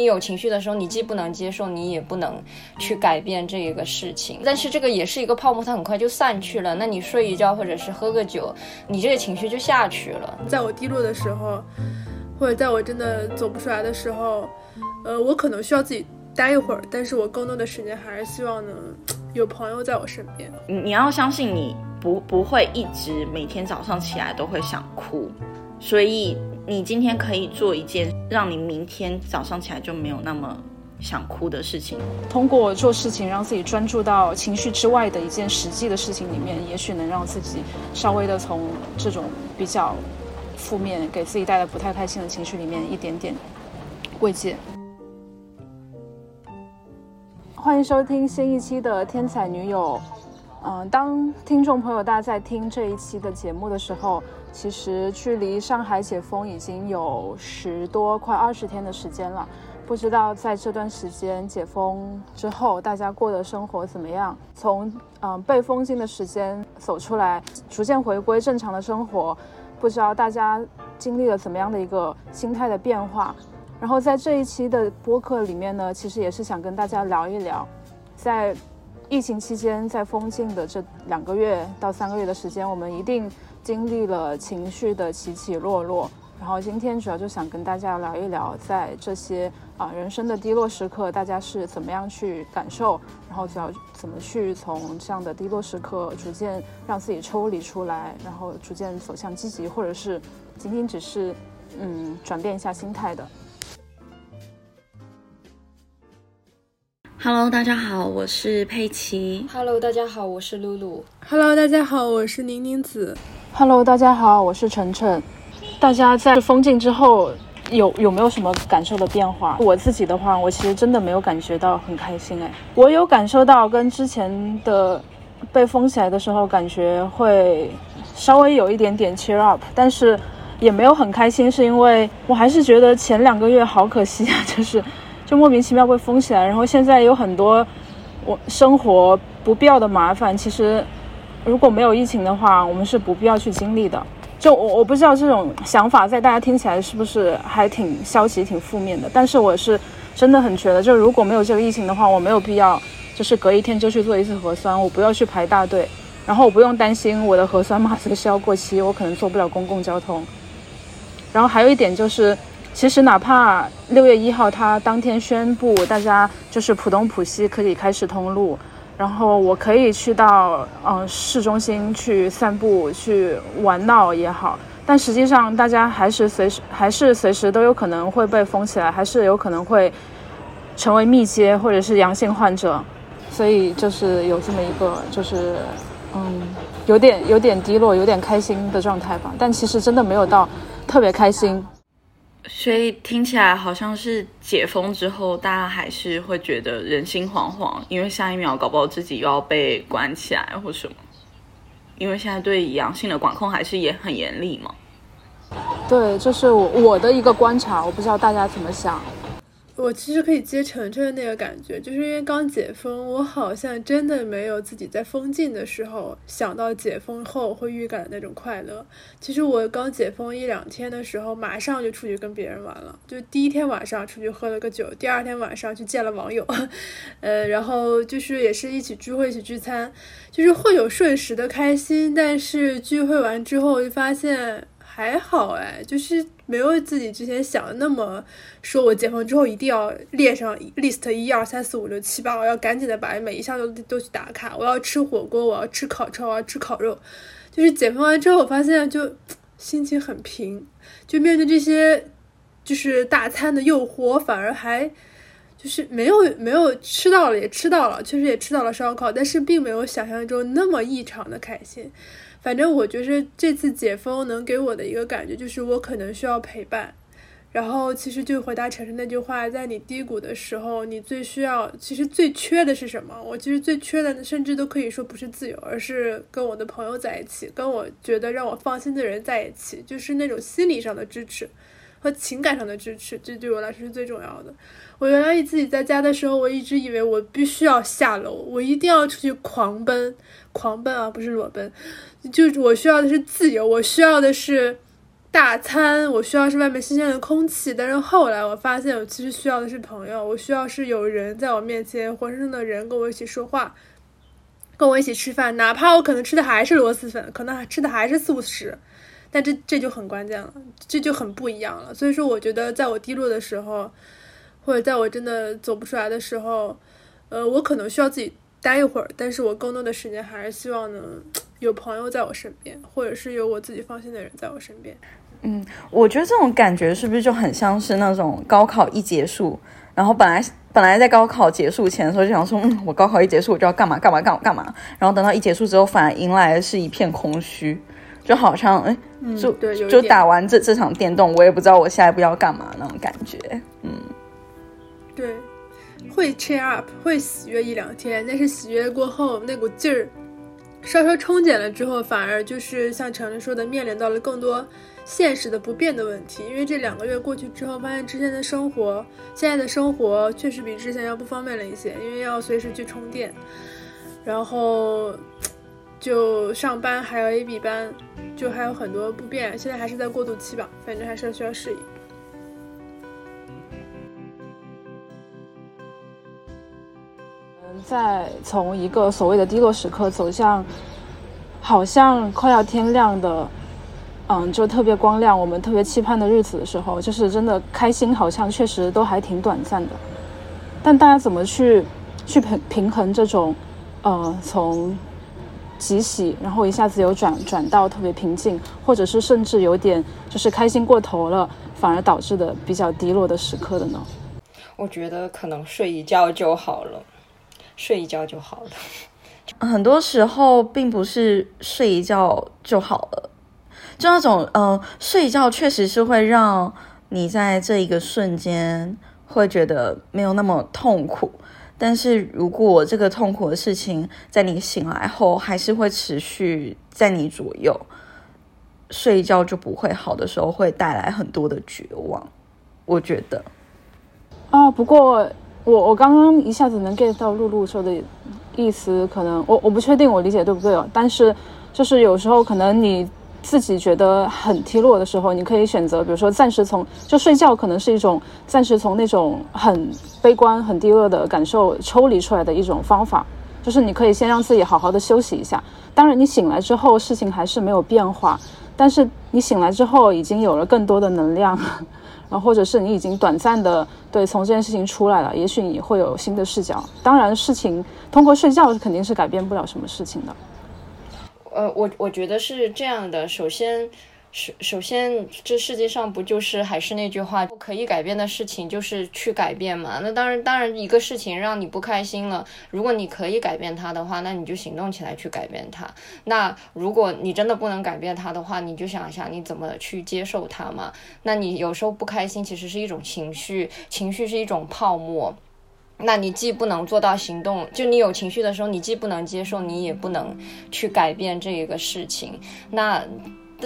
你有情绪的时候，你既不能接受，你也不能去改变这一个事情。但是这个也是一个泡沫，它很快就散去了。那你睡一觉或者是喝个酒，你这个情绪就下去了。在我低落的时候，或者在我真的走不出来的时候，呃，我可能需要自己待一会儿，但是我更多的时间还是希望能有朋友在我身边。你你要相信，你不不会一直每天早上起来都会想哭，所以。你今天可以做一件让你明天早上起来就没有那么想哭的事情。通过做事情，让自己专注到情绪之外的一件实际的事情里面，也许能让自己稍微的从这种比较负面、给自己带来不太开心的情绪里面一点点慰藉。欢迎收听新一期的《天才女友》。嗯，当听众朋友大家在听这一期的节目的时候，其实距离上海解封已经有十多快二十天的时间了。不知道在这段时间解封之后，大家过的生活怎么样？从嗯被封禁的时间走出来，逐渐回归正常的生活，不知道大家经历了怎么样的一个心态的变化。然后在这一期的播客里面呢，其实也是想跟大家聊一聊，在。疫情期间，在封禁的这两个月到三个月的时间，我们一定经历了情绪的起起落落。然后今天主要就想跟大家聊一聊，在这些啊人生的低落时刻，大家是怎么样去感受，然后主要怎么去从这样的低落时刻逐渐让自己抽离出来，然后逐渐走向积极，或者是仅仅只是嗯转变一下心态的。Hello，大家好，我是佩奇。Hello，大家好，我是露露。Hello，大家好，我是宁宁子。Hello，大家好，我是晨晨。大家在封禁之后有有没有什么感受的变化？我自己的话，我其实真的没有感觉到很开心哎。我有感受到跟之前的被封起来的时候感觉会稍微有一点点 cheer up，但是也没有很开心，是因为我还是觉得前两个月好可惜啊，就是。就莫名其妙被封起来，然后现在有很多我生活不必要的麻烦。其实如果没有疫情的话，我们是不必要去经历的。就我我不知道这种想法在大家听起来是不是还挺消极、挺负面的。但是我是真的很觉得，就如果没有这个疫情的话，我没有必要就是隔一天就去做一次核酸，我不要去排大队，然后我不用担心我的核酸码随时要过期，我可能坐不了公共交通。然后还有一点就是。其实，哪怕六月一号他当天宣布大家就是浦东浦西可以开始通路，然后我可以去到嗯市中心去散步去玩闹也好，但实际上大家还是随时还是随时都有可能会被封起来，还是有可能会成为密接或者是阳性患者，所以就是有这么一个就是嗯有点有点低落、有点开心的状态吧，但其实真的没有到特别开心。所以听起来好像是解封之后，大家还是会觉得人心惶惶，因为下一秒搞不好自己又要被关起来或什么。因为现在对阳性的管控还是也很严厉嘛。对，这是我我的一个观察，我不知道大家怎么想。我其实可以接晨晨的那个感觉，就是因为刚解封，我好像真的没有自己在封禁的时候想到解封后会预感的那种快乐。其实我刚解封一两天的时候，马上就出去跟别人玩了，就第一天晚上出去喝了个酒，第二天晚上去见了网友，呃，然后就是也是一起聚会、一起聚餐，就是会有瞬时的开心，但是聚会完之后就发现。还好哎，就是没有自己之前想的那么，说我解封之后一定要列上 list 一二三四五六七八，我要赶紧的把每一项都都去打卡。我要吃火锅，我要吃烤串，我要吃烤肉。就是解封完之后，我发现就心情很平，就面对这些就是大餐的诱惑，反而还就是没有没有吃到了也吃到了，确实也吃到了烧烤，但是并没有想象中那么异常的开心。反正我觉得这次解封能给我的一个感觉就是，我可能需要陪伴。然后其实就回答晨晨那句话，在你低谷的时候，你最需要，其实最缺的是什么？我其实最缺的，甚至都可以说不是自由，而是跟我的朋友在一起，跟我觉得让我放心的人在一起，就是那种心理上的支持和情感上的支持，这对我来说是最重要的。我原来自己在家的时候，我一直以为我必须要下楼，我一定要出去狂奔。狂奔啊，不是裸奔，就我需要的是自由，我需要的是大餐，我需要是外面新鲜的空气。但是后来我发现，我其实需要的是朋友，我需要是有人在我面前，活生生的人跟我一起说话，跟我一起吃饭，哪怕我可能吃的还是螺蛳粉，可能吃的还是素食，但这这就很关键了，这就很不一样了。所以说，我觉得在我低落的时候，或者在我真的走不出来的时候，呃，我可能需要自己待一会儿，但是我更多的时间还是希望能 有朋友在我身边，或者是有我自己放心的人在我身边。嗯，我觉得这种感觉是不是就很像是那种高考一结束，然后本来本来在高考结束前的时候就想说，嗯，我高考一结束我就要干嘛干嘛干嘛干嘛，然后等到一结束之后，反而迎来的是一片空虚，就好像哎，就就打完这这场电动，我也不知道我下一步要干嘛那种感觉。嗯，对，会 cheer up，会喜悦一两天，但是喜悦过后那股劲儿稍稍冲减了之后，反而就是像程程说的，面临到了更多。现实的不变的问题，因为这两个月过去之后，发现之前的生活，现在的生活确实比之前要不方便了一些，因为要随时去充电，然后就上班还有 A B 班，就还有很多不便。现在还是在过渡期吧，反正还是要需要适应。在从一个所谓的低落时刻走向，好像快要天亮的。嗯，就特别光亮，我们特别期盼的日子的时候，就是真的开心，好像确实都还挺短暂的。但大家怎么去去平平衡这种，呃，从极喜，然后一下子又转转到特别平静，或者是甚至有点就是开心过头了，反而导致的比较低落的时刻的呢？我觉得可能睡一觉就好了，睡一觉就好了。很多时候并不是睡一觉就好了。就那种，呃，睡一觉确实是会让你在这一个瞬间会觉得没有那么痛苦，但是如果这个痛苦的事情在你醒来后还是会持续在你左右，睡觉就不会好的时候，会带来很多的绝望。我觉得，啊，不过我我刚刚一下子能 get 到露露说的意思，可能我我不确定我理解对不对哦，但是就是有时候可能你。自己觉得很低落的时候，你可以选择，比如说暂时从就睡觉，可能是一种暂时从那种很悲观、很低落的感受抽离出来的一种方法。就是你可以先让自己好好的休息一下。当然，你醒来之后事情还是没有变化，但是你醒来之后已经有了更多的能量，然后或者是你已经短暂的对从这件事情出来了，也许你会有新的视角。当然，事情通过睡觉肯定是改变不了什么事情的。呃，我我觉得是这样的。首先，首首先，这世界上不就是还是那句话，不可以改变的事情就是去改变嘛。那当然，当然，一个事情让你不开心了，如果你可以改变它的话，那你就行动起来去改变它。那如果你真的不能改变它的话，你就想一想你怎么去接受它嘛。那你有时候不开心，其实是一种情绪，情绪是一种泡沫。那你既不能做到行动，就你有情绪的时候，你既不能接受，你也不能去改变这一个事情。那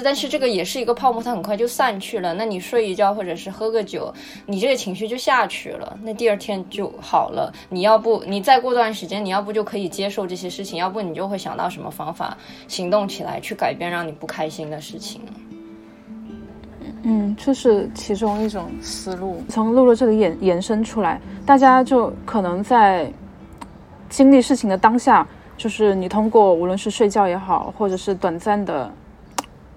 但是这个也是一个泡沫，它很快就散去了。那你睡一觉或者是喝个酒，你这个情绪就下去了，那第二天就好了。你要不你再过段时间，你要不就可以接受这些事情，要不你就会想到什么方法行动起来去改变让你不开心的事情。嗯，这是其中一种思路，从露露这里延延伸出来，大家就可能在经历事情的当下，就是你通过无论是睡觉也好，或者是短暂的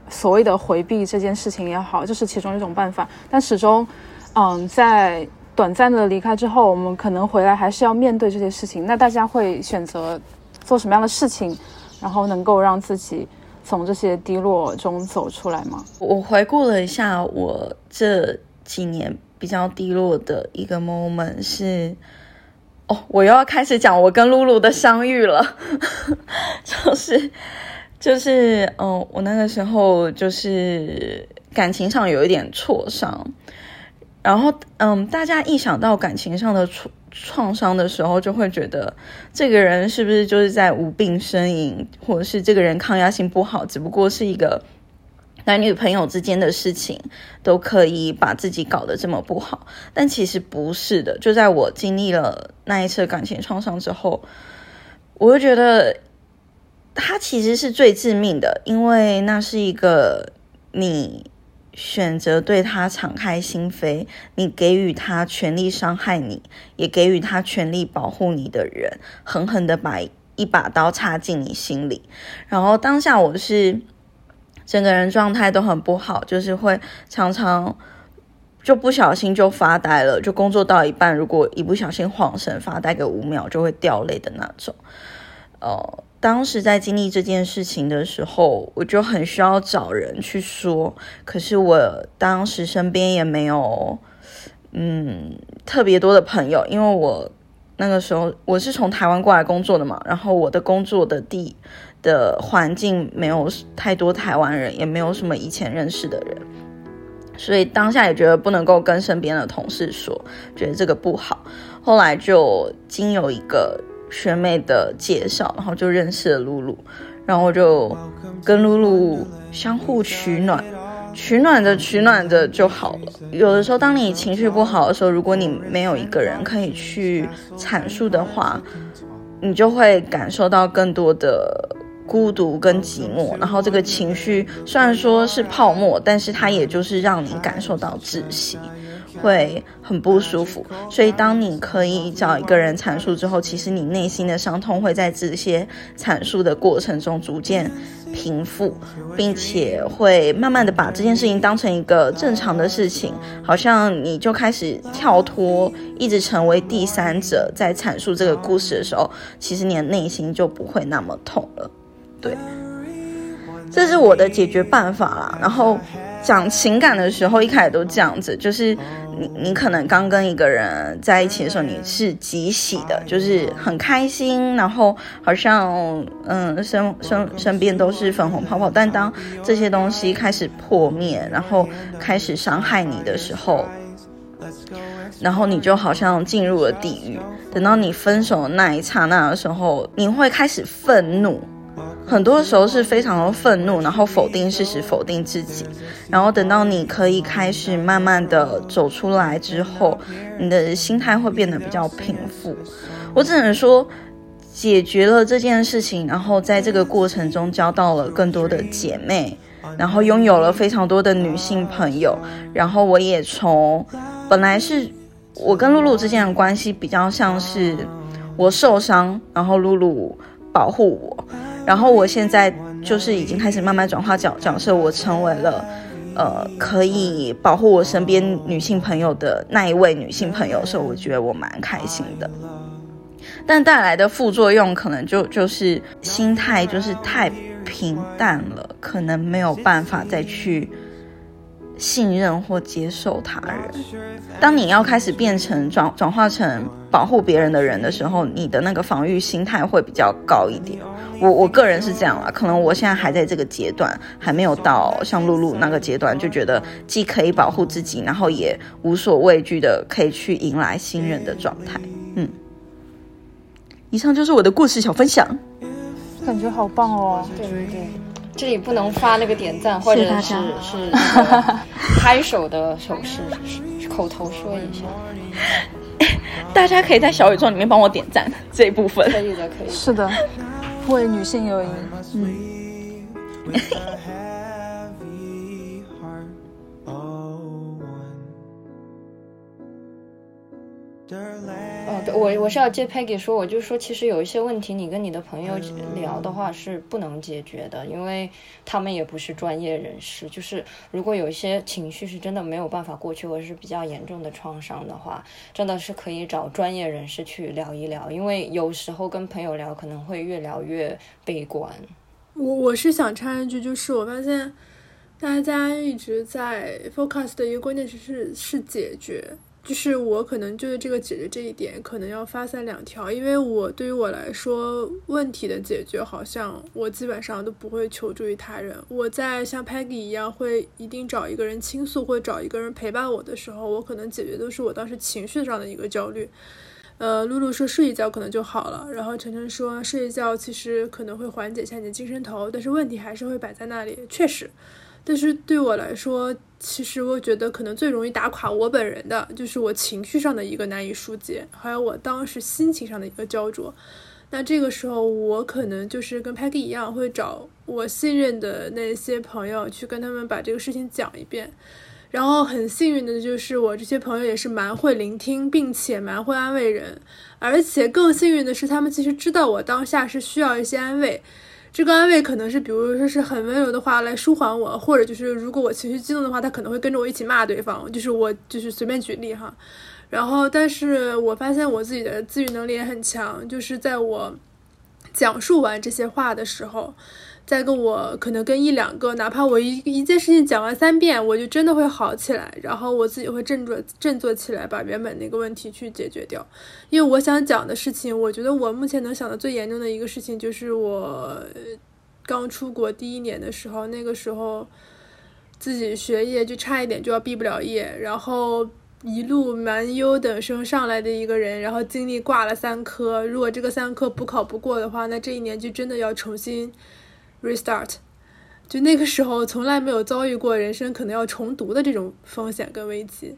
所谓的回避这件事情也好，这是其中一种办法。但始终，嗯，在短暂的离开之后，我们可能回来还是要面对这些事情。那大家会选择做什么样的事情，然后能够让自己。从这些低落中走出来吗？我回顾了一下，我这几年比较低落的一个 moment 是，哦，我又要开始讲我跟露露的相遇了，就是就是，嗯，我那个时候就是感情上有一点挫伤，然后，嗯，大家一想到感情上的挫。创伤的时候，就会觉得这个人是不是就是在无病呻吟，或者是这个人抗压性不好，只不过是一个男女朋友之间的事情，都可以把自己搞得这么不好。但其实不是的，就在我经历了那一次感情创伤之后，我就觉得他其实是最致命的，因为那是一个你选择对他敞开心扉，你给予他权力伤害你，也给予他权力保护你的人，狠狠的把一把刀插进你心里。然后当下我是整个人状态都很不好，就是会常常就不小心就发呆了，就工作到一半，如果一不小心晃神发呆个五秒，就会掉泪的那种。哦。当时在经历这件事情的时候，我就很需要找人去说。可是我当时身边也没有，嗯，特别多的朋友，因为我那个时候我是从台湾过来工作的嘛，然后我的工作的地的环境没有太多台湾人，也没有什么以前认识的人，所以当下也觉得不能够跟身边的同事说，觉得这个不好。后来就经有一个。学妹的介绍，然后就认识了露露，然后就跟露露相互取暖，取暖着取暖着就好了。有的时候，当你情绪不好的时候，如果你没有一个人可以去阐述的话，你就会感受到更多的孤独跟寂寞。然后这个情绪虽然说是泡沫，但是它也就是让你感受到窒息。会很不舒服，所以当你可以找一个人阐述之后，其实你内心的伤痛会在这些阐述的过程中逐渐平复，并且会慢慢的把这件事情当成一个正常的事情，好像你就开始跳脱，一直成为第三者在阐述这个故事的时候，其实你的内心就不会那么痛了。对，这是我的解决办法啦。然后。讲情感的时候，一开始都这样子，就是你你可能刚跟一个人在一起的时候，你是极喜的，就是很开心，然后好像嗯身身身边都是粉红泡泡。但当这些东西开始破灭，然后开始伤害你的时候，然后你就好像进入了地狱。等到你分手的那一刹那的时候，你会开始愤怒。很多时候是非常的愤怒，然后否定事实，否定自己，然后等到你可以开始慢慢的走出来之后，你的心态会变得比较平复。我只能说，解决了这件事情，然后在这个过程中交到了更多的姐妹，然后拥有了非常多的女性朋友，然后我也从本来是我跟露露之间的关系比较像是我受伤，然后露露保护我。然后我现在就是已经开始慢慢转化角角色，我成为了，呃，可以保护我身边女性朋友的那一位女性朋友，所以我觉得我蛮开心的。但带来的副作用可能就就是心态就是太平淡了，可能没有办法再去。信任或接受他人。当你要开始变成转转化成保护别人的人的时候，你的那个防御心态会比较高一点。我我个人是这样啦，可能我现在还在这个阶段，还没有到像露露那个阶段，就觉得既可以保护自己，然后也无所畏惧的可以去迎来新人的状态。嗯，以上就是我的故事小分享，感觉好棒哦。对对对。这里不能发那个点赞，或者是是 拍手的手势，口头说一下。大家可以在小宇宙里面帮我点赞这一部分。可以的，可以。是的，为女性友谊。我我是要接 Peggy 说，我就说，其实有一些问题，你跟你的朋友聊的话是不能解决的，因为他们也不是专业人士。就是如果有一些情绪是真的没有办法过去，或者是比较严重的创伤的话，真的是可以找专业人士去聊一聊，因为有时候跟朋友聊可能会越聊越悲观。我我是想插一句，就是我发现大家一直在 focus 的一个关键词是是解决。就是我可能就是这个解决这一点，可能要发散两条，因为我对于我来说，问题的解决好像我基本上都不会求助于他人。我在像 Peggy 一样，会一定找一个人倾诉，或找一个人陪伴我的时候，我可能解决都是我当时情绪上的一个焦虑。呃，露露说睡一觉可能就好了，然后晨晨说睡一觉其实可能会缓解一下你的精神头，但是问题还是会摆在那里，确实。但是对我来说，其实我觉得可能最容易打垮我本人的，就是我情绪上的一个难以疏解，还有我当时心情上的一个焦灼。那这个时候，我可能就是跟 Peggy 一样，会找我信任的那些朋友去跟他们把这个事情讲一遍。然后很幸运的就是我这些朋友也是蛮会聆听，并且蛮会安慰人，而且更幸运的是他们其实知道我当下是需要一些安慰。这个安慰可能是比如说是很温柔的话来舒缓我，或者就是如果我情绪激动的话，他可能会跟着我一起骂对方。就是我就是随便举例哈。然后，但是我发现我自己的自愈能力也很强，就是在我讲述完这些话的时候。再跟我可能跟一两个，哪怕我一一件事情讲完三遍，我就真的会好起来，然后我自己会振作振作起来，把原本那个问题去解决掉。因为我想讲的事情，我觉得我目前能想的最严重的一个事情，就是我刚出国第一年的时候，那个时候自己学业就差一点就要毕不了业，然后一路蛮优等生上来的一个人，然后经历挂了三科，如果这个三科补考不过的话，那这一年就真的要重新。restart，就那个时候从来没有遭遇过人生可能要重读的这种风险跟危机，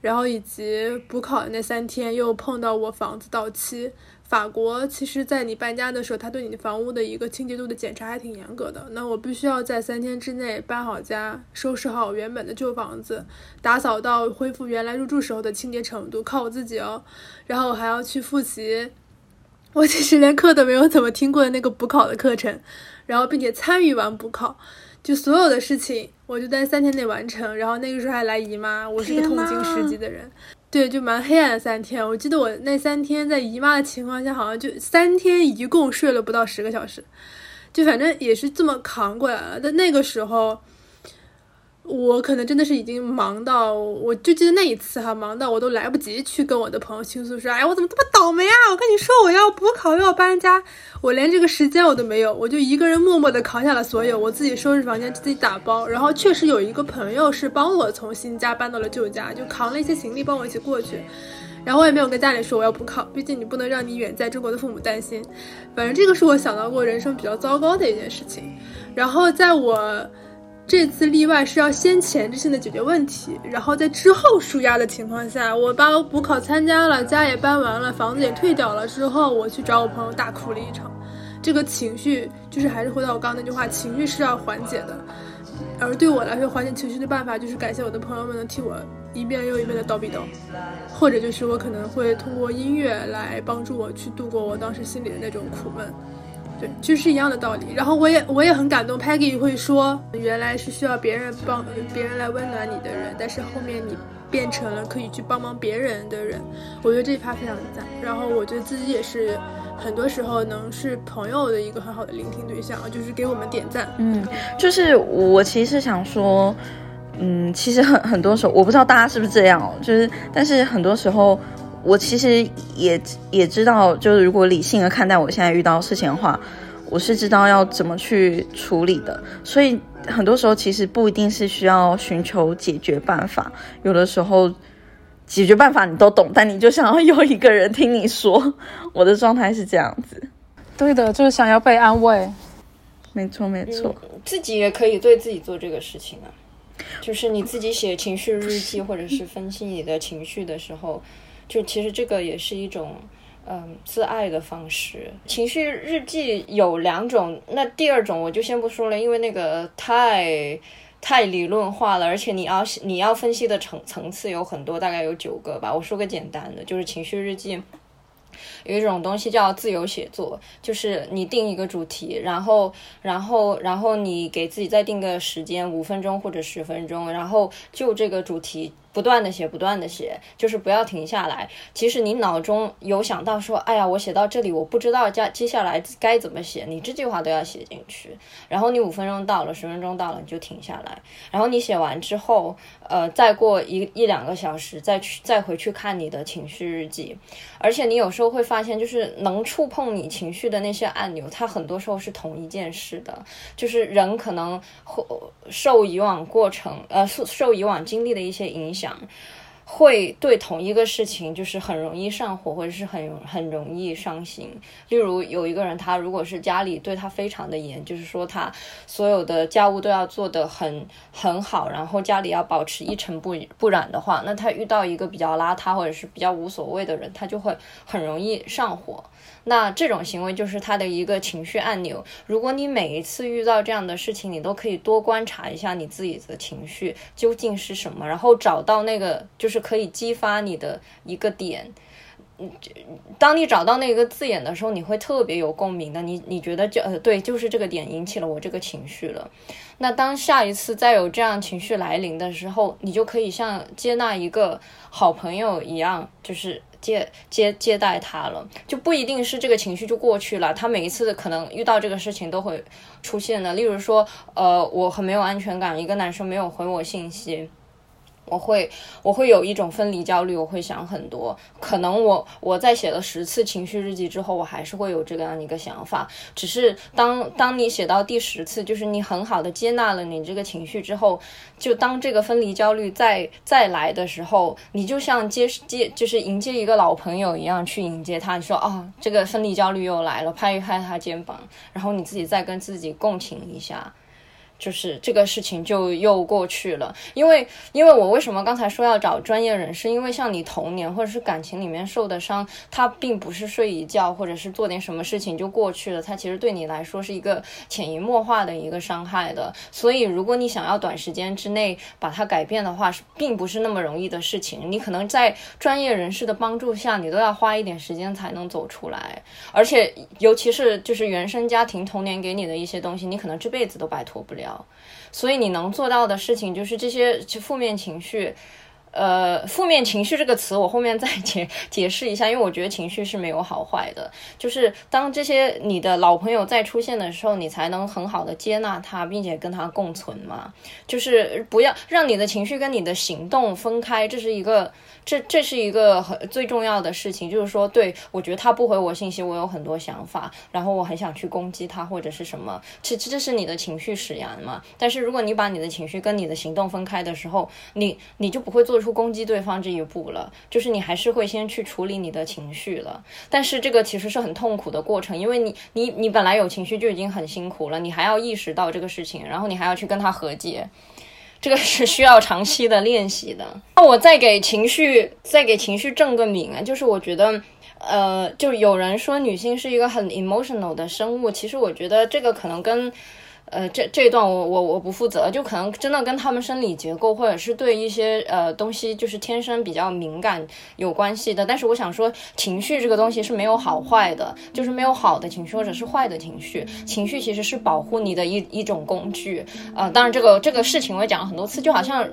然后以及补考的那三天又碰到我房子到期。法国其实，在你搬家的时候，他对你的房屋的一个清洁度的检查还挺严格的。那我必须要在三天之内搬好家，收拾好原本的旧房子，打扫到恢复原来入住时候的清洁程度，靠我自己哦。然后我还要去复习，我其实连课都没有怎么听过的那个补考的课程。然后，并且参与完补考，就所有的事情，我就在三天内完成。然后那个时候还来姨妈，我是个痛经十级的人，对，就蛮黑暗的三天。我记得我那三天在姨妈的情况下，好像就三天一共睡了不到十个小时，就反正也是这么扛过来了。但那个时候。我可能真的是已经忙到，我就记得那一次哈，忙到我都来不及去跟我的朋友倾诉说，哎，我怎么这么倒霉啊！我跟你说，我要补考又要搬家，我连这个时间我都没有，我就一个人默默的扛下了所有，我自己收拾房间，自己打包，然后确实有一个朋友是帮我从新家搬到了旧家，就扛了一些行李帮我一起过去，然后我也没有跟家里说我要补考，毕竟你不能让你远在中国的父母担心，反正这个是我想到过人生比较糟糕的一件事情，然后在我。这次例外是要先前置性的解决问题，然后在之后舒压的情况下，我把我补考参加了，家也搬完了，房子也退掉了之后，我去找我朋友大哭了一场。这个情绪就是还是回到我刚刚那句话，情绪是要缓解的。而对我来说，缓解情绪的办法就是感谢我的朋友们能替我一遍又一遍的叨逼叨，或者就是我可能会通过音乐来帮助我去度过我当时心里的那种苦闷。对，其就是一样的道理。然后我也我也很感动，Peggy 会说，原来是需要别人帮别人来温暖你的人，但是后面你变成了可以去帮忙别人的人。我觉得这一趴非常赞。然后我觉得自己也是很多时候能是朋友的一个很好的聆听对象，就是给我们点赞。嗯，就是我其实想说，嗯，其实很很多时候，我不知道大家是不是这样，就是但是很多时候。我其实也也知道，就是如果理性的看待我现在遇到事情的话，我是知道要怎么去处理的。所以很多时候其实不一定是需要寻求解决办法，有的时候解决办法你都懂，但你就想要有一个人听你说。我的状态是这样子，对的，就是想要被安慰。没错，没错，自己也可以对自己做这个事情啊，就是你自己写情绪日记或者是分析你的情绪的时候。就其实这个也是一种，嗯，自爱的方式。情绪日记有两种，那第二种我就先不说了，因为那个太太理论化了，而且你要你要分析的层层次有很多，大概有九个吧。我说个简单的，就是情绪日记有一种东西叫自由写作，就是你定一个主题，然后然后然后你给自己再定个时间，五分钟或者十分钟，然后就这个主题。不断的写，不断的写，就是不要停下来。其实你脑中有想到说，哎呀，我写到这里，我不知道接接下来该怎么写，你这句话都要写进去。然后你五分钟到了，十分钟到了，你就停下来。然后你写完之后，呃，再过一一两个小时，再去再回去看你的情绪日记。而且你有时候会发现，就是能触碰你情绪的那些按钮，它很多时候是同一件事的。就是人可能会受以往过程，呃，受受以往经历的一些影响。讲，会对同一个事情就是很容易上火，或者是很很容易伤心。例如有一个人，他如果是家里对他非常的严，就是说他所有的家务都要做得很很好，然后家里要保持一尘不不染的话，那他遇到一个比较邋遢或者是比较无所谓的人，他就会很容易上火。那这种行为就是他的一个情绪按钮。如果你每一次遇到这样的事情，你都可以多观察一下你自己的情绪究竟是什么，然后找到那个就是可以激发你的一个点。嗯，当你找到那个字眼的时候，你会特别有共鸣的。你你觉得就呃对，就是这个点引起了我这个情绪了。那当下一次再有这样情绪来临的时候，你就可以像接纳一个好朋友一样，就是。接接接待他了，就不一定是这个情绪就过去了。他每一次可能遇到这个事情都会出现的。例如说，呃，我很没有安全感，一个男生没有回我信息。我会我会有一种分离焦虑，我会想很多。可能我我在写了十次情绪日记之后，我还是会有这样一个想法。只是当当你写到第十次，就是你很好的接纳了你这个情绪之后，就当这个分离焦虑再再来的时候，你就像接接就是迎接一个老朋友一样去迎接他。你说哦，这个分离焦虑又来了，拍一拍他肩膀，然后你自己再跟自己共情一下。就是这个事情就又过去了，因为因为我为什么刚才说要找专业人士？因为像你童年或者是感情里面受的伤，它并不是睡一觉或者是做点什么事情就过去了，它其实对你来说是一个潜移默化的一个伤害的。所以如果你想要短时间之内把它改变的话，是并不是那么容易的事情。你可能在专业人士的帮助下，你都要花一点时间才能走出来。而且尤其是就是原生家庭童年给你的一些东西，你可能这辈子都摆脱不了。所以你能做到的事情就是这些负面情绪。呃，负面情绪这个词，我后面再 解解释一下，因为我觉得情绪是没有好坏的，就是当这些你的老朋友再出现的时候，你才能很好的接纳他，并且跟他共存嘛。就是不要让你的情绪跟你的行动分开，这是一个，这这是一个很最重要的事情。就是说，对我觉得他不回我信息，我有很多想法，然后我很想去攻击他或者是什么，这这是你的情绪使然嘛。但是如果你把你的情绪跟你的行动分开的时候，你你就不会做出。出攻击对方这一步了，就是你还是会先去处理你的情绪了。但是这个其实是很痛苦的过程，因为你你你本来有情绪就已经很辛苦了，你还要意识到这个事情，然后你还要去跟他和解，这个是需要长期的练习的。那我再给情绪再给情绪正个名啊，就是我觉得，呃，就有人说女性是一个很 emotional 的生物，其实我觉得这个可能跟。呃，这这一段我我我不负责，就可能真的跟他们生理结构或者是对一些呃东西就是天生比较敏感有关系的。但是我想说，情绪这个东西是没有好坏的，就是没有好的情绪或者是坏的情绪。情绪其实是保护你的一一种工具。呃，当然这个这个事情我也讲了很多次，就好像。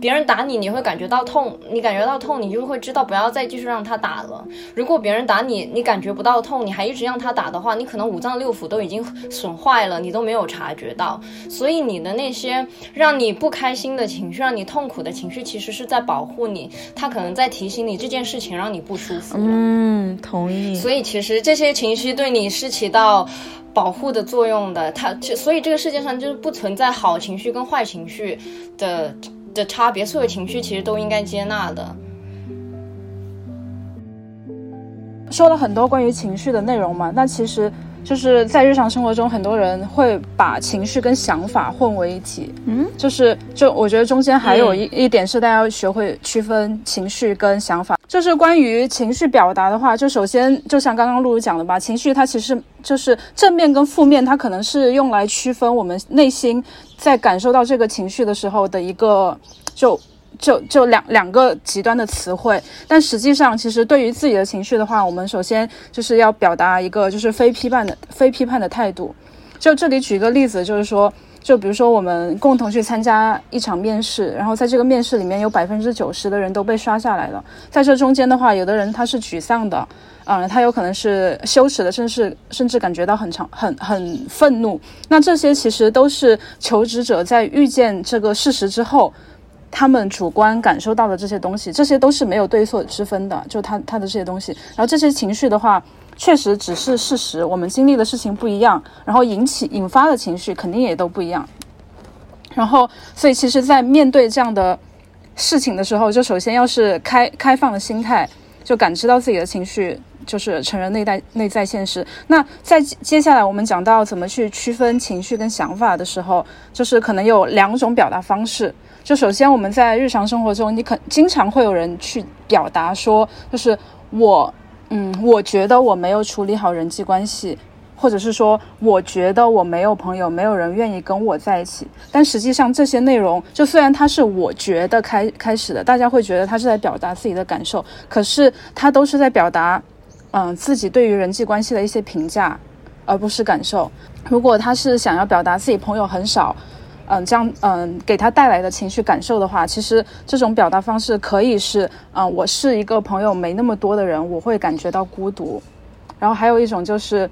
别人打你，你会感觉到痛，你感觉到痛，你就会知道不要再继续让他打了。如果别人打你，你感觉不到痛，你还一直让他打的话，你可能五脏六腑都已经损坏了，你都没有察觉到。所以你的那些让你不开心的情绪，让你痛苦的情绪，其实是在保护你，他可能在提醒你这件事情让你不舒服。嗯，同意。所以其实这些情绪对你是起到保护的作用的。它，所以这个世界上就是不存在好情绪跟坏情绪的。的差别，所有情绪其实都应该接纳的。说了很多关于情绪的内容嘛，那其实就是在日常生活中，很多人会把情绪跟想法混为一体。嗯，就是就我觉得中间还有一一点是大家要学会区分情绪跟想法。就是关于情绪表达的话，就首先就像刚刚露露讲的吧，情绪它其实就是正面跟负面，它可能是用来区分我们内心在感受到这个情绪的时候的一个就就就两两个极端的词汇。但实际上，其实对于自己的情绪的话，我们首先就是要表达一个就是非批判的非批判的态度。就这里举一个例子，就是说。就比如说，我们共同去参加一场面试，然后在这个面试里面有百分之九十的人都被刷下来了。在这中间的话，有的人他是沮丧的，啊，他有可能是羞耻的，甚至甚至感觉到很长、很很愤怒。那这些其实都是求职者在遇见这个事实之后，他们主观感受到的这些东西，这些都是没有对错之分的。就他他的这些东西，然后这些情绪的话。确实只是事实，我们经历的事情不一样，然后引起引发的情绪肯定也都不一样。然后，所以其实，在面对这样的事情的时候，就首先要是开开放的心态，就感知到自己的情绪，就是承认内在内在现实。那在接下来我们讲到怎么去区分情绪跟想法的时候，就是可能有两种表达方式。就首先我们在日常生活中，你可经常会有人去表达说，就是我，嗯，我觉得我没有处理好人际关系。或者是说，我觉得我没有朋友，没有人愿意跟我在一起。但实际上，这些内容就虽然它是我觉得开开始的，大家会觉得他是在表达自己的感受，可是他都是在表达，嗯，自己对于人际关系的一些评价，而不是感受。如果他是想要表达自己朋友很少，嗯，这样嗯给他带来的情绪感受的话，其实这种表达方式可以是，嗯，我是一个朋友没那么多的人，我会感觉到孤独。然后还有一种就是。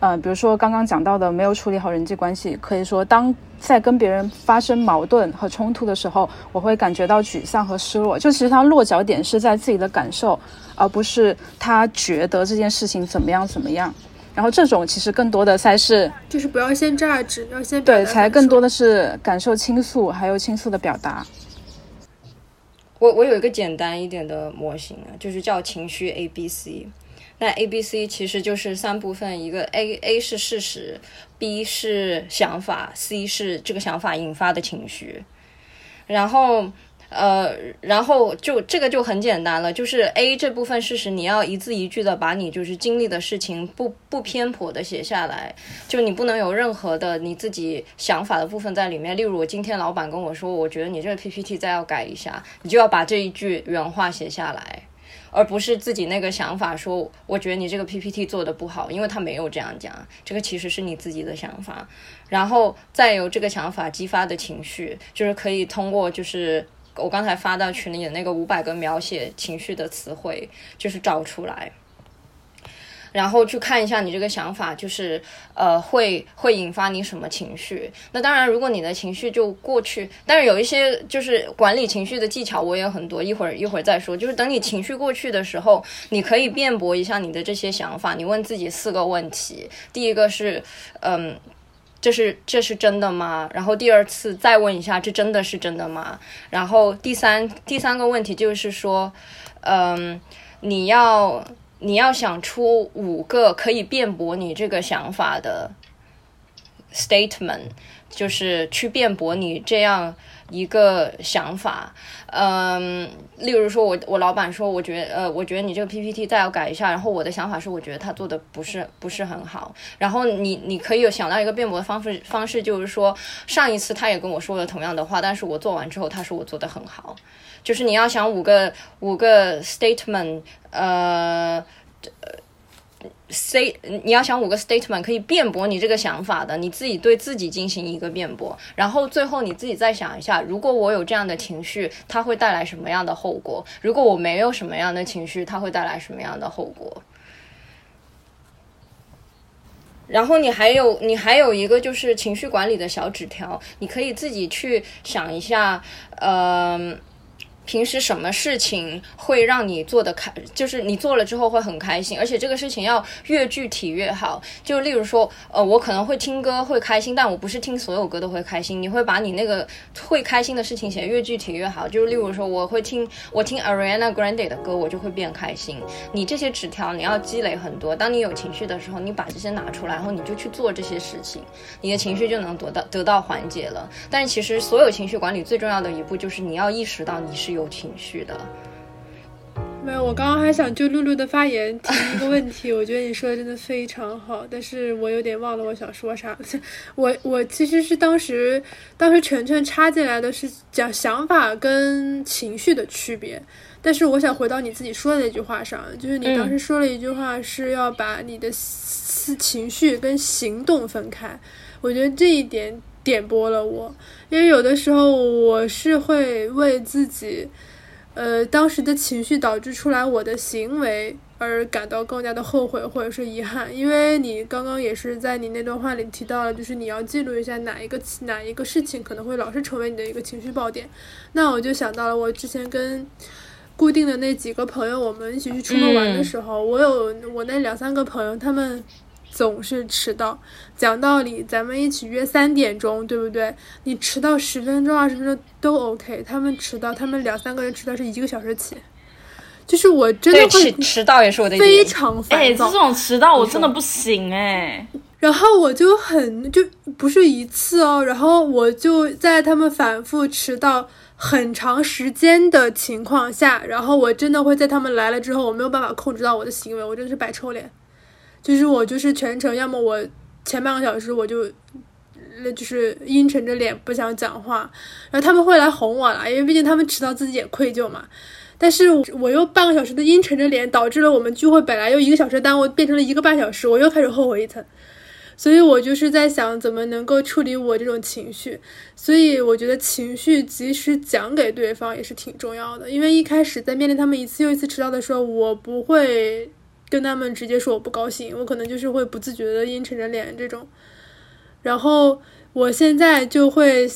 嗯，比如说刚刚讲到的没有处理好人际关系，可以说当在跟别人发生矛盾和冲突的时候，我会感觉到沮丧和失落。就其实他落脚点是在自己的感受，而不是他觉得这件事情怎么样怎么样。然后这种其实更多的才是，就是不要先榨汁，要先对，才更多的是感受倾诉，还有倾诉的表达。我我有一个简单一点的模型啊，就是叫情绪 A B C。那 A、B、C 其实就是三部分，一个 A A 是事实，B 是想法，C 是这个想法引发的情绪。然后，呃，然后就这个就很简单了，就是 A 这部分事实，你要一字一句的把你就是经历的事情不不偏颇的写下来，就你不能有任何的你自己想法的部分在里面。例如，我今天老板跟我说，我觉得你这个 PPT 再要改一下，你就要把这一句原话写下来。而不是自己那个想法说，我觉得你这个 PPT 做的不好，因为他没有这样讲，这个其实是你自己的想法，然后再由这个想法激发的情绪，就是可以通过就是我刚才发到群里的那个五百个描写情绪的词汇，就是找出来。然后去看一下你这个想法，就是呃，会会引发你什么情绪？那当然，如果你的情绪就过去，但是有一些就是管理情绪的技巧，我也很多，一会儿一会儿再说。就是等你情绪过去的时候，你可以辩驳一下你的这些想法。你问自己四个问题：第一个是，嗯，这是这是真的吗？然后第二次再问一下，这真的是真的吗？然后第三第三个问题就是说，嗯，你要。你要想出五个可以辩驳你这个想法的 statement，就是去辩驳你这样一个想法。嗯，例如说，我我老板说，我觉得呃，我觉得你这个 PPT 再要改一下。然后我的想法是，我觉得他做的不是不是很好。然后你你可以有想到一个辩驳的方式方式，就是说，上一次他也跟我说了同样的话，但是我做完之后，他说我做的很好。就是你要想五个五个 statement，呃，say 你要想五个 statement 可以辩驳你这个想法的，你自己对自己进行一个辩驳，然后最后你自己再想一下，如果我有这样的情绪，它会带来什么样的后果？如果我没有什么样的情绪，它会带来什么样的后果？然后你还有你还有一个就是情绪管理的小纸条，你可以自己去想一下，呃。平时什么事情会让你做的开，就是你做了之后会很开心，而且这个事情要越具体越好。就例如说，呃，我可能会听歌会开心，但我不是听所有歌都会开心。你会把你那个会开心的事情写越具体越好。就例如说，我会听我听 Ariana Grande 的歌，我就会变开心。你这些纸条你要积累很多，当你有情绪的时候，你把这些拿出来，然后你就去做这些事情，你的情绪就能得到得到缓解了。但其实所有情绪管理最重要的一步就是你要意识到你是有。情绪的，没有。我刚刚还想就露露的发言提一个问题，我觉得你说的真的非常好，但是我有点忘了我想说啥。我我其实是当时当时晨晨插进来的是讲想法跟情绪的区别，但是我想回到你自己说的那句话上，就是你当时说了一句话是要把你的思情绪跟行动分开，我觉得这一点。点拨了我，因为有的时候我是会为自己，呃，当时的情绪导致出来我的行为而感到更加的后悔或者是遗憾。因为你刚刚也是在你那段话里提到了，就是你要记录一下哪一个哪一个事情可能会老是成为你的一个情绪爆点。那我就想到了我之前跟固定的那几个朋友，我们一起去出门玩的时候，我有我那两三个朋友，他们。总是迟到。讲道理，咱们一起约三点钟，对不对？你迟到十分钟、二十分钟都 OK。他们迟到，他们两三个人迟到是一个小时起。就是我真的会迟到也是我的非常烦躁。哎，这种迟到我真的不行哎。然后我就很就不是一次哦，然后我就在他们反复迟到很长时间的情况下，然后我真的会在他们来了之后，我没有办法控制到我的行为，我真的是摆臭脸。就是我就是全程，要么我前半个小时我就那就是阴沉着脸不想讲话，然后他们会来哄我了，因为毕竟他们迟到自己也愧疚嘛。但是我又半个小时的阴沉着脸，导致了我们聚会本来又一个小时耽误，变成了一个半小时，我又开始后悔一层。所以我就是在想，怎么能够处理我这种情绪。所以我觉得情绪及时讲给对方也是挺重要的。因为一开始在面临他们一次又一次迟到的时候，我不会跟他们直接说我不高兴，我可能就是会不自觉的阴沉着脸这种。然后我现在就会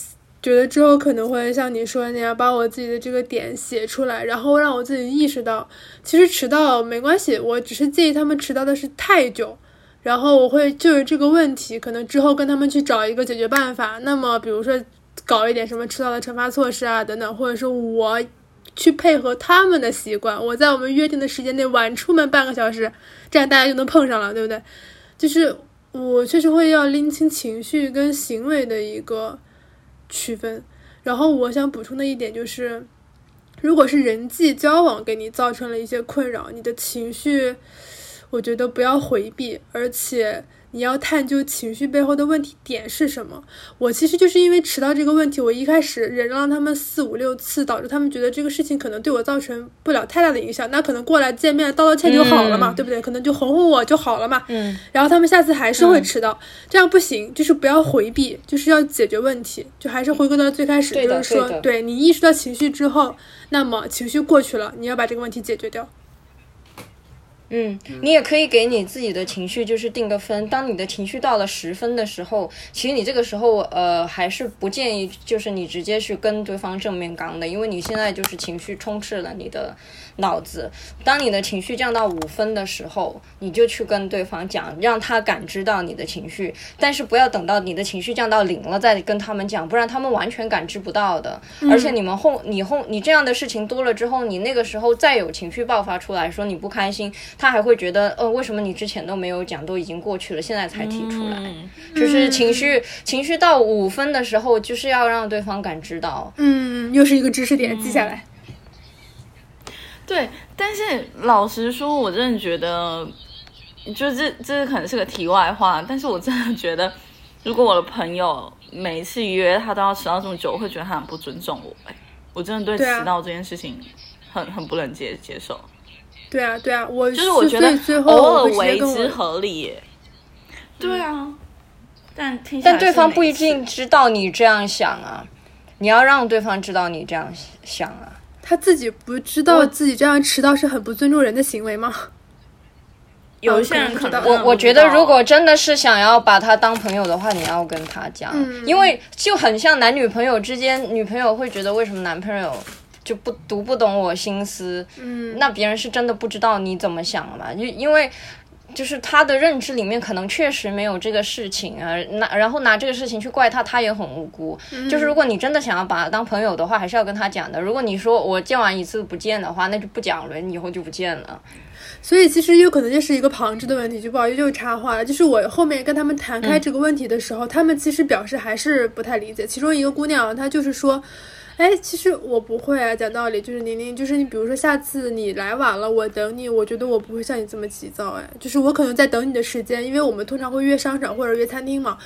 觉得之后可能会像你说的那样，把我自己的这个点写出来，然后让我自己意识到，其实迟到没关系，我只是介意他们迟到的是太久。然后我会就是这个问题，可能之后跟他们去找一个解决办法。那么，比如说搞一点什么迟到的惩罚措施啊，等等，或者说我去配合他们的习惯，我在我们约定的时间内晚出门半个小时，这样大家就能碰上了，对不对？就是我确实会要拎清情绪跟行为的一个区分。然后我想补充的一点就是，如果是人际交往给你造成了一些困扰，你的情绪。我觉得不要回避，而且你要探究情绪背后的问题点是什么。我其实就是因为迟到这个问题，我一开始忍让他们四五六次，导致他们觉得这个事情可能对我造成不了太大的影响，那可能过来见面道道歉就好了嘛，对不对？可能就哄哄我就好了嘛。嗯。然后他们下次还是会迟到，这样不行，就是不要回避，就是要解决问题，就还是回归到最开始，就是说，对你意识到情绪之后，那么情绪过去了，你要把这个问题解决掉。嗯，你也可以给你自己的情绪就是定个分。当你的情绪到了十分的时候，其实你这个时候呃还是不建议就是你直接去跟对方正面刚的，因为你现在就是情绪充斥了你的脑子。当你的情绪降到五分的时候，你就去跟对方讲，让他感知到你的情绪，但是不要等到你的情绪降到零了再跟他们讲，不然他们完全感知不到的。而且你们后你后你这样的事情多了之后，你那个时候再有情绪爆发出来说你不开心。他还会觉得，呃，为什么你之前都没有讲，都已经过去了，现在才提出来？就是情绪情绪到五分的时候，就是要让对方感知到。嗯，又是一个知识点，记下来。对，但是老实说，我真的觉得，就这这可能是个题外话，但是我真的觉得，如果我的朋友每一次约他都要迟到这么久，我会觉得他很不尊重我。哎，我真的对迟到这件事情很很不能接接受。对啊，对啊，我就是我觉得偶尔为之合理。对啊，但但对方不一定知道你这样想啊，你要让对方知道你这样想啊。他自己不知道自己这样迟到是很不尊重人的行为吗？有一些人可能，我我觉得如果真的是想要把他当朋友的话，你要跟他讲，因为就很像男女朋友之间，女朋友会觉得为什么男朋友。就不读不懂我心思，嗯，那别人是真的不知道你怎么想嘛？因因为就是他的认知里面可能确实没有这个事情啊，拿然后拿这个事情去怪他，他也很无辜。就是如果你真的想要把他当朋友的话，还是要跟他讲的。如果你说我见完一次不见的话，那就不讲了，你以后就不见了。所以其实有可能就是一个旁支的问题，就不好意思就插话了。就是我后面跟他们谈开这个问题的时候，他们其实表示还是不太理解。其中一个姑娘她就是说。哎，其实我不会啊，讲道理就是宁宁，就是你比如说下次你来晚了，我等你，我觉得我不会像你这么急躁，哎，就是我可能在等你的时间，因为我们通常会约商场或者约餐厅嘛，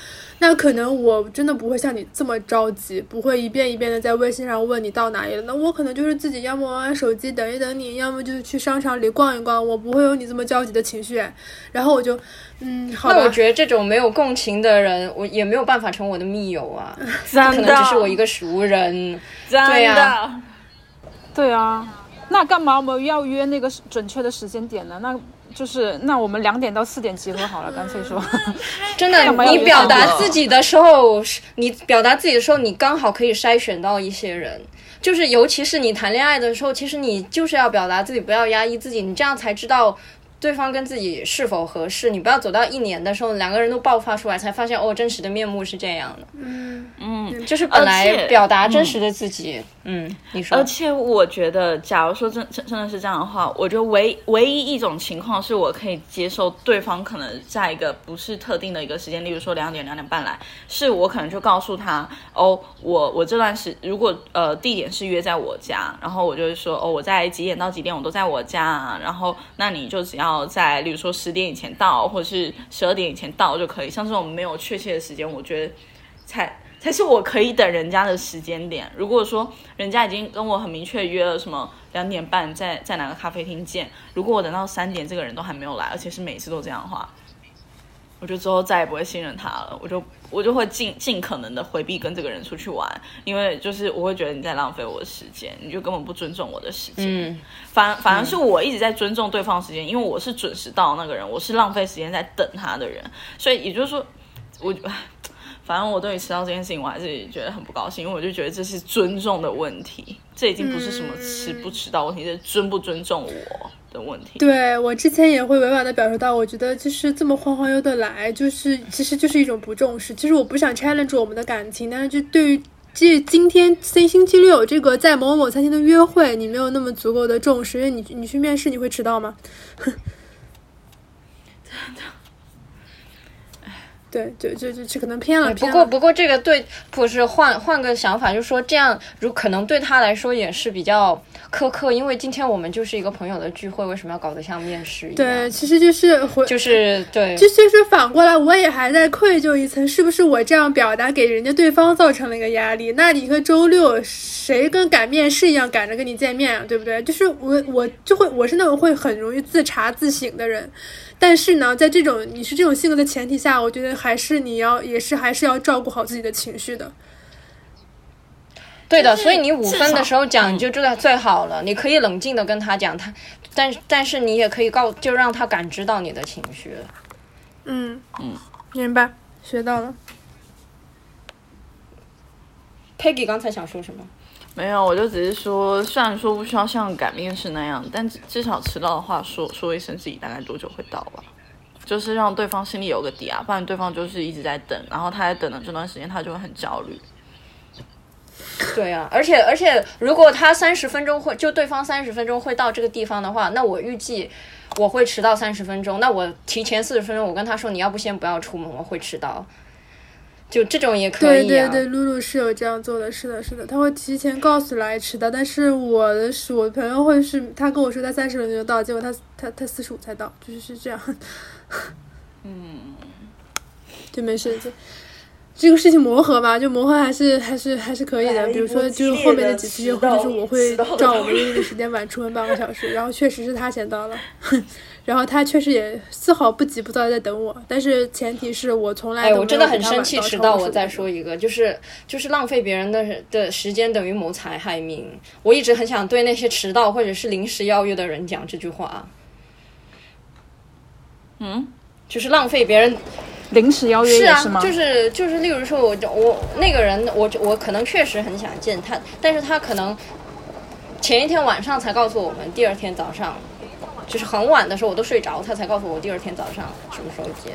那可能我真的不会像你这么着急，不会一遍一遍的在微信上问你到哪里了，那我可能就是自己要么玩玩手机等一等你，要么就是去商场里逛一逛，我不会有你这么焦急的情绪，然后我就。嗯，那我觉得这种没有共情的人，我也没有办法成我的密友啊。他可能只是我一个熟人。对呀，对啊，那干嘛我们要约那个准确的时间点呢？那就是那我们两点到四点集合好了，干脆说。真的，你表达自己的时候，你表达自己的时候，你刚好可以筛选到一些人。就是尤其是你谈恋爱的时候，其实你就是要表达自己，不要压抑自己，你这样才知道。对方跟自己是否合适，你不要走到一年的时候，两个人都爆发出来，才发现哦，真实的面目是这样的。嗯嗯，就是本来表达真实的自己，嗯，你说而，且我觉得，假如说真真真的是这样的话，我觉得唯唯一一种情况是我可以接受对方可能在一个不是特定的一个时间，例如说两点两点半来，是我可能就告诉他，哦，我我这段时如果呃地点是约在我家，然后我就会说，哦，我在几点到几点我都在我家啊，然后那你就只要要在例如说十点以前到，或者是十二点以前到就可以。像这种没有确切的时间，我觉得才才是我可以等人家的时间点。如果说人家已经跟我很明确约了什么两点半在在哪个咖啡厅见，如果我等到三点这个人都还没有来，而且是每次都这样的话，我就之后再也不会信任他了。我就我就会尽尽可能的回避跟这个人出去玩，因为就是我会觉得你在浪费我的时间，你就根本不尊重我的时间。嗯，反反而是我一直在尊重对方的时间，因为我是准时到那个人，我是浪费时间在等他的人，所以也就是说，我反正我对于迟到这件事情，我还是觉得很不高兴，因为我就觉得这是尊重的问题，这已经不是什么迟不迟到问题，是尊不尊重我问题。对我之前也会委婉的表述到，我觉得就是这么晃晃悠的来，就是其实就是一种不重视。其实我不想 challenge 我们的感情，但是就对于这今天星星期六这个在某某某餐厅的约会，你没有那么足够的重视，因为你你去面试你会迟到吗？对，就就就就可能偏了。不偏了过不过这个对，不是换换个想法，就是说这样，如可能对他来说也是比较苛刻，因为今天我们就是一个朋友的聚会，为什么要搞得像面试一样？对，，其实就是回就是 对，就就是反过来，我也还在愧疚一层，是不是我这样表达给人家对方造成了一个压力？那你一个周六，谁跟赶面试一样赶着跟你见面啊，对不对？就是我我就会我是那种会很容易自查自省的人，但是呢，在这种你是这种性格的前提下，我觉得还是你要也是还是要照顾好自己的情绪的。对的，所以你五分的时候讲你就最最好了，你可以冷静的跟他讲，他，但但是你也可以告，就让他感知到你的情绪。嗯嗯，明白，学到了。Peggy 刚才想说什么？没有，我就只是说，虽然说不需要像擀面试那样，但至至少迟到的话说说一声自己大概多久会到吧，就是让对方心里有个底啊，不然对方就是一直在等，然后他在等的这段时间他就会很焦虑。对啊，而且而且，如果他三十分钟会就对方三十分钟会到这个地方的话，那我预计我会迟到三十分钟。那我提前四十分钟，我跟他说你要不先不要出门，我会迟到。就这种也可以啊。对对对，露露是有这样做的，是的，是的，他会提前告诉来迟到，但是我的是我的朋友会是，他跟我说他三十分钟就到，结果他他他四十五才到，就是是这样。嗯，就没事，就这个事情磨合吧，就磨合还是还是还是可以的。比如说，就是后面的的几次约会，就是我会照 我讨们约定的时间晚出门半个小时，然后确实是他先到了。然后他确实也丝毫不急不躁地在等我，但是前提是我从来哎，都没我真的很生气，迟到。我再过15分钟说一个，就是就是浪费别人的的时间等于谋财害命。我一直很想对那些迟到或者是临时邀约的人讲这句话。嗯，就是浪费别人临时邀约是是吗？，就是就是，例如说我我那个人，我我可能确实很想见他，但是他可能前一天晚上才告诉我们，第二天早上就是很晚的时候我都睡着，他才告诉我第二天早上什么时候见。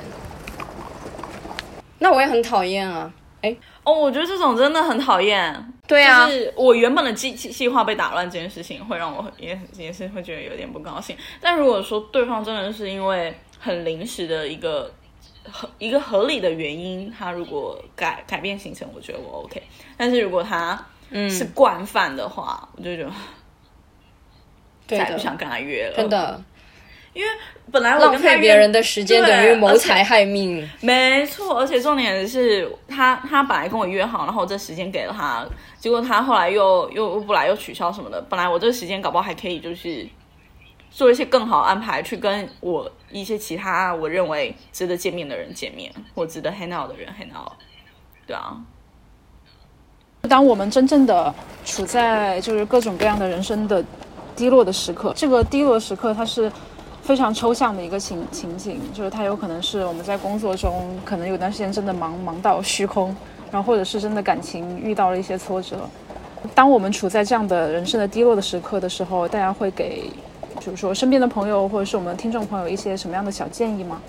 那我也很讨厌啊，哎，哦，我觉得这种真的很讨厌。对啊，就是我原本的计计计划被打乱这件事情，会让我也也是会觉得有点不高兴。但如果说对方真的是因为很临时的一个合一个合理的原因，他如果改改变行程，我觉得我 OK。但是如果他嗯，是惯犯的话，我就觉得 对再也不，想跟他约了。真，的因为本来我浪费别人的时间等于谋财害命。没错，而且重点是他他本来跟我约好，然后我这时间给了他，结果他后来又又又不来，又取消什么的。本来我这个时间搞不好还可以就是做一些更好安排，去跟我一些其他我认为值得见面的人见面，或值得 hang out 的人 hang out。对啊，当我们真正的处在就是各种各样的人生的低落的时刻，这个低落时刻它是非常抽象的一个情情景，就是它有可能是我们在工作中可能有段时间真的忙忙到虚空，然后或者是真的感情遇到了一些挫折。当我们处在这样的人生的低落的时刻的时候，大家会给比如说身边的朋友或者是我们听众朋友一些什么样的小建议吗？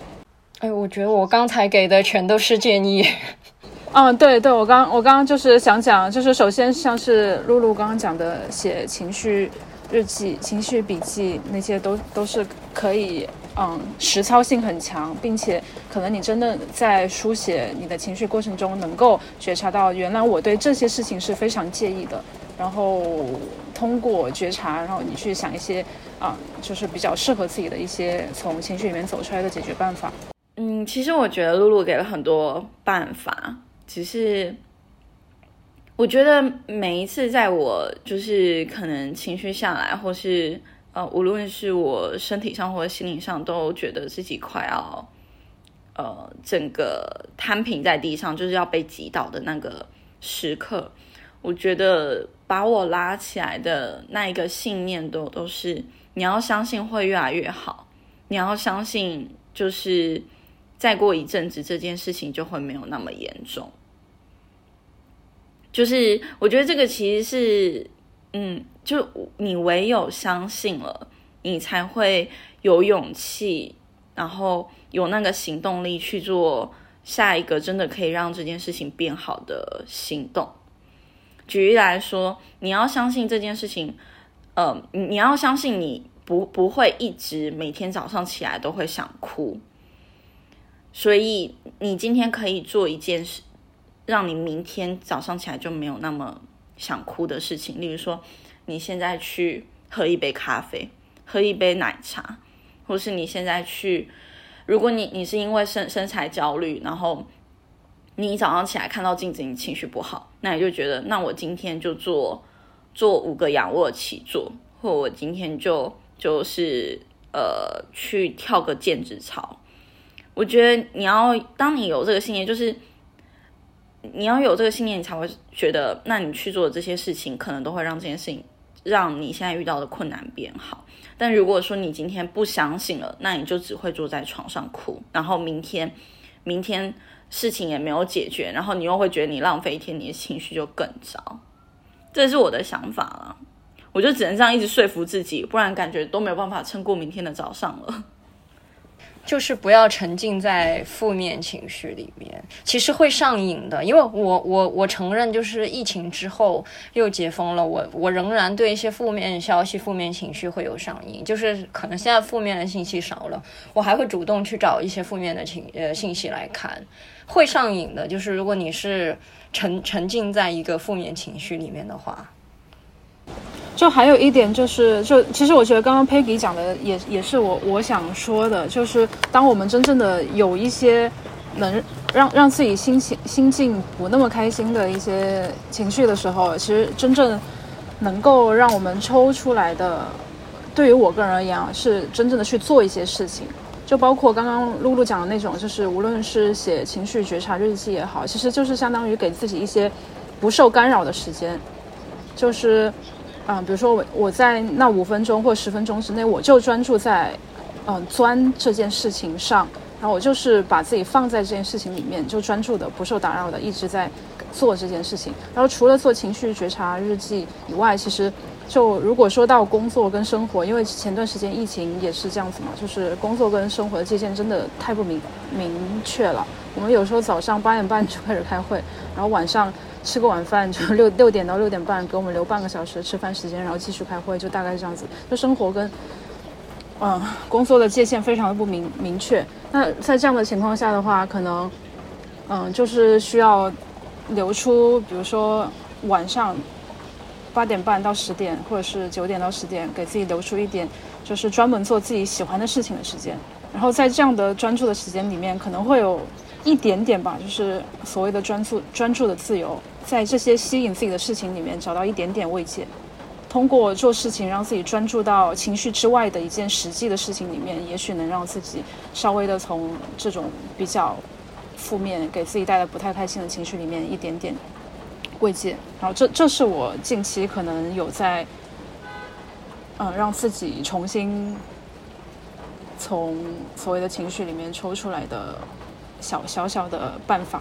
哎，我觉得我刚才给的全都是建议。嗯，对对，我刚我刚刚就是想讲，就是首先像是露露刚刚讲的，写情绪日记、情绪笔记那些都都是可以，嗯，实操性很强，并且可能你真的在书写你的情绪过程中，能够觉察到原来我对这些事情是非常介意的，然后通过觉察，然后你去想一些啊，就是比较适合自己的一些从情绪里面走出来的解决办法。嗯，其实我觉得露露给了很多办法。只是，我觉得每一次在我就是可能情绪下来，或是呃，无论是我身体上或者心灵上，都觉得自己快要呃整个摊平在地上，就是要被击倒的那个时刻，我觉得把我拉起来的那一个信念，都都是你要相信会越来越好，你要相信就是再过一阵子，这件事情就会没有那么严重。就是我觉得这个其实是，嗯，就你唯有相信了，你才会有勇气，然后有那个行动力去做下一个真的可以让这件事情变好的行动。举例来说，你要相信这件事情，呃，你要相信你不不会一直每天早上起来都会想哭，所以你今天可以做一件事。让你明天早上起来就没有那么想哭的事情，例如说，你现在去喝一杯咖啡，喝一杯奶茶，或是你现在去，如果你你是因为身身材焦虑，然后你早上起来看到镜子，你情绪不好，那你就觉得，那我今天就做做五个仰卧起坐，或我今天就就是呃去跳个毽子操。我觉得你要当你有这个信念，就是。你要有这个信念，你才会觉得，那你去做这些事情，可能都会让这件事情，让你现在遇到的困难变好。但如果说你今天不相信了，那你就只会坐在床上哭，然后明天，明天事情也没有解决，然后你又会觉得你浪费一天，你的情绪就更糟。这是我的想法了，我就只能这样一直说服自己，不然感觉都没有办法撑过明天的早上了。就是不要沉浸在负面情绪里面，其实会上瘾的。因为我我我承认，就是疫情之后又解封了，我我仍然对一些负面消息、负面情绪会有上瘾。就是可能现在负面的信息少了，我还会主动去找一些负面的情呃信息来看，会上瘾的。就是如果你是沉沉浸在一个负面情绪里面的话。就还有一点就是，就其实我觉得刚刚 Peggy 讲的也也是我我想说的，就是当我们真正的有一些能让让自己心情心境不那么开心的一些情绪的时候，其实真正能够让我们抽出来的，对于我个人而言啊，是真正的去做一些事情，就包括刚刚露露讲的那种，就是无论是写情绪觉察日记也好，其实就是相当于给自己一些不受干扰的时间，就是。嗯，比如说我我在那五分钟或十分钟之内，我就专注在，嗯，钻这件事情上，然后我就是把自己放在这件事情里面，就专注的、不受打扰的一直在做这件事情。然后除了做情绪觉察日记以外，其实就如果说到工作跟生活，因为前段时间疫情也是这样子嘛，就是工作跟生活的界限真的太不明明确了。我们有时候早上八点半就开始开会，然后晚上。吃个晚饭就 六六点到六点半，给我们留半个小时吃饭时间，然后继续开会，就大概是这样子。就生活跟嗯工作的界限非常的不明明确。那在这样的情况下的话，可能嗯就是需要留出，比如说晚上八点半到十点，或者是九点到十点，给自己留出一点，就是专门做自己喜欢的事情的时间。然后在这样的专注的时间里面，可能会有一点点吧，就是所谓的专注专注的自由。在这些吸引自己的事情里面找到一点点慰藉，通过做事情让自己专注到情绪之外的一件实际的事情里面，也许能让自己稍微的从这种比较负面、给自己带来不太开心的情绪里面一点点慰藉。然后这这是我近期可能有在，嗯，让自己重新从所谓的情绪里面抽出来的小小小的办法。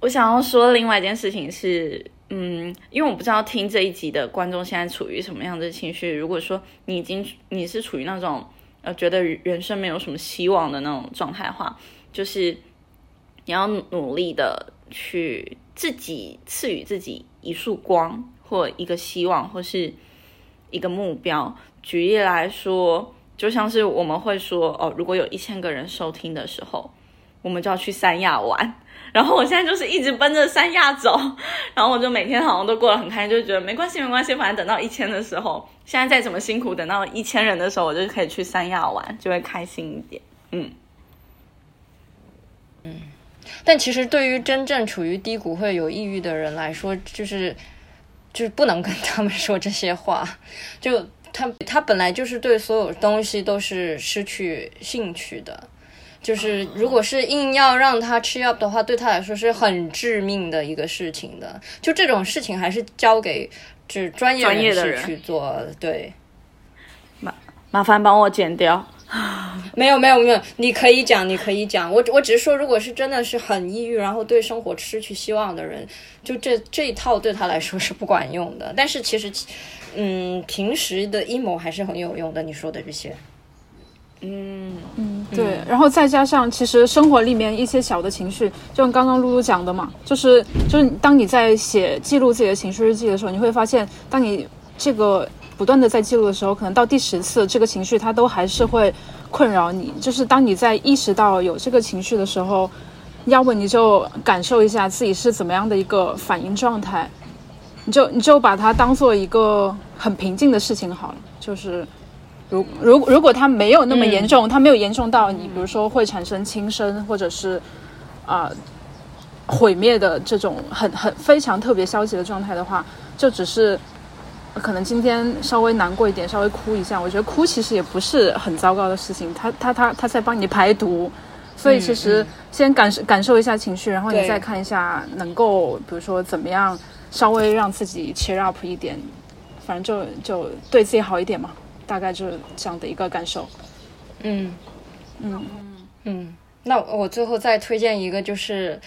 我想要说另外一件事情是，嗯，因为我不知道听这一集的观众现在处于什么样的情绪。如果说你已经你是处于那种呃觉得人生没有什么希望的那种状态的话，就是你要努力的去自己赐予自己一束光，或一个希望，或是一个目标。举例来说，就像是我们会说哦，如果有一千个人收听的时候，我们就要去三亚玩。然后我现在就是一直奔着三亚走，然后我就每天好像都过得很开心，就觉得没关系没关系，反正等到一千的时候，现在再怎么辛苦，等到一千人的时候，我就可以去三亚玩，就会开心一点。嗯嗯，但其实对于真正处于低谷会有抑郁的人来说，就是就是不能跟他们说这些话，就他他本来就是对所有东西都是失去兴趣的。就是如果是硬要让他吃药的话，对他来说是很致命的一个事情的。就这种事情还是交给就是专业人士去做。对，麻麻烦帮我剪掉。啊 没有没有没有，你可以讲，你可以讲。我我只是说，如果是真的是很抑郁，然后对生活失去希望的人，就这这一套对他来说是不管用的。但是其实，嗯，平时的阴谋还是很有用的。你说的这些。嗯嗯，对，然后再加上，其实生活里面一些小的情绪，就像刚刚露露讲的嘛，就是就是当你在写记录自己的情绪日记的时候，你会发现，当你这个不断的在记录的时候，可能到第十次，这个情绪它都还是会困扰你。就是当你在意识到有这个情绪的时候，要不你就感受一下自己是怎么样的一个反应状态，你就你就把它当做一个很平静的事情好了，就是。如如如果它没有那么严重，它没有严重到你，比如说会产生轻生或者是啊毁灭的这种很很非常特别消极的状态的话，就只是可能今天稍微难过一点，稍微哭一下，我觉得哭其实也不是很糟糕的事情，它它它它在帮你排毒，所以其实先感受感受一下情绪，然后你再看一下能够比如说怎么样稍微让自己 cheer up 一点，反正就就对自己好一点嘛。大概就是这样的一个感受，嗯。嗯。嗯。那我最后再推荐一个，就是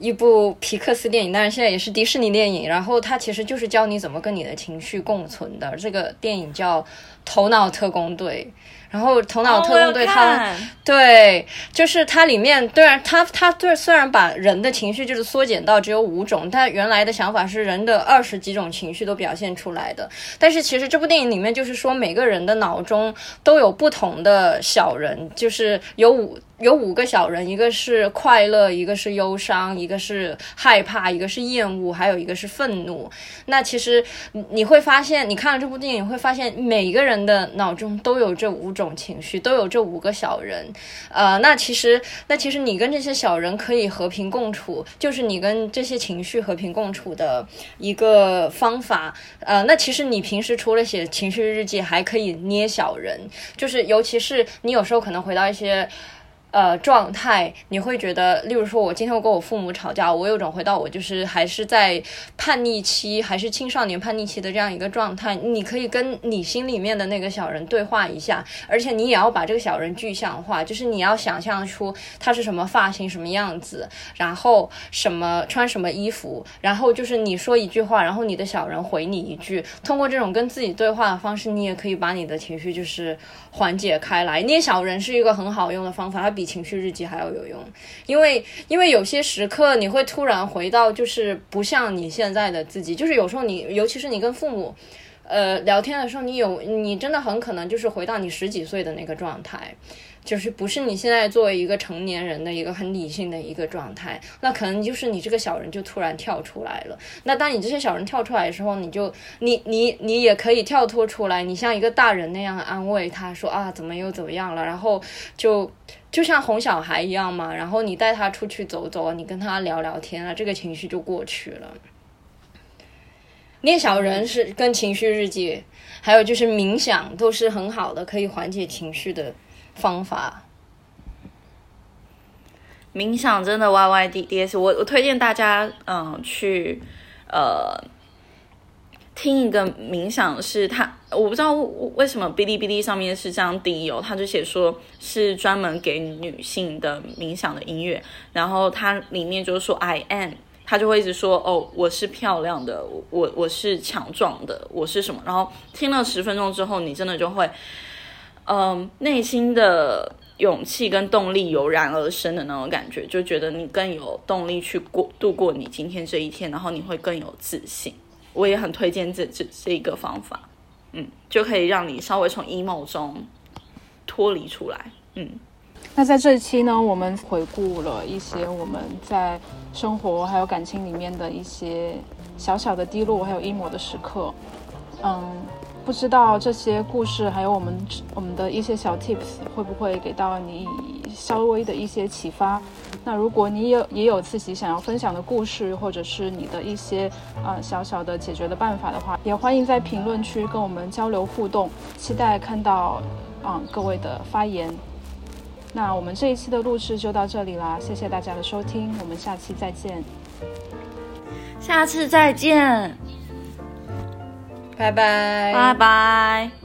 一部皮克斯电影，但是现在也是迪士尼电影。然后它其实就是教你怎么跟你的情绪共存的。这个电影叫《头脑特工队》。然后头脑特工队，它对，就是它里面，虽然它它对虽然把人的情绪就是缩减到只有五种，但原来的想法是人的二十几种情绪都表现出来的。但是其实这部电影里面就是说，每个人的脑中都有不同的小人，就是有五。有五个小人，一个是快乐，一个是忧伤，一个是害怕，一个是厌恶，还有一个是愤怒。那其实你会发现，你看了这部电影会发现，每个人的脑中都有这五种情绪，都有这五个小人。呃，那其实，那其实你跟这些小人可以和平共处，就是你跟这些情绪和平共处的一个方法。呃，那其实你平时除了写情绪日记，还可以捏小人，就是尤其是你有时候可能回到一些。呃，状态你会觉得，例如说，我今天我跟我父母吵架，我有种回到我就是还是在叛逆期，还是青少年叛逆期的这样一个状态。你可以跟你心里面的那个小人对话一下，而且你也要把这个小人具象化，就是你要想象出他是什么发型、什么样子，然后什么穿什么衣服，然后就是你说一句话，然后你的小人回你一句。通过这种跟自己对话的方式，你也可以把你的情绪就是缓解开来。捏小人是一个很好用的方法，它比。比情绪日记还要有用，因为因为有些时刻你会突然回到就是不像你现在的自己，就是有时候你尤其是你跟父母呃聊天的时候，你有你真的很可能就是回到你十几岁的那个状态。就是不是你现在作为一个成年人的一个很理性的一个状态，那可能就是你这个小人就突然跳出来了。那当你这些小人跳出来的时候，你就你你你也可以跳脱出来，你像一个大人那样安慰他说啊怎么又怎么样了，然后就就像哄小孩一样嘛，然后你带他出去走走，你跟他聊聊天啊，这个情绪就过去了。捏小人是跟情绪日记，还有就是冥想都是很好的，可以缓解情绪的。方法，冥想真的 yyds！我我推荐大家嗯去呃听一个冥想，是他我不知道为什么哔哩哔哩上面是这样定义哦，他就写说是专门给女性的冥想的音乐，然后它里面就是说 I am。他就会一直说哦，我是漂亮的，我我是强壮的，我是什么？然后听了十分钟之后，你真的就会，嗯，内心的勇气跟动力油然而生的那种感觉，就觉得你更有动力去过度过你今天这一天，然后你会更有自信。我也很推荐这这这一个方法，嗯，就可以让你稍微从 emo 中脱离出来，嗯。那在这一期呢，我们回顾了一些我们在生活还有感情里面的一些小小的低落，还有 emo 的时刻。嗯，不知道这些故事还有我们我们的一些小 tips 会不会给到你稍微的一些启发？那如果你有也有自己想要分享的故事，或者是你的一些呃小小的解决的办法的话，也欢迎在评论区跟我们交流互动，期待看到嗯各位的发言。那我们这一期的录制就到这里啦，谢谢大家的收听，我们下期再见。下次再见，拜拜，拜拜。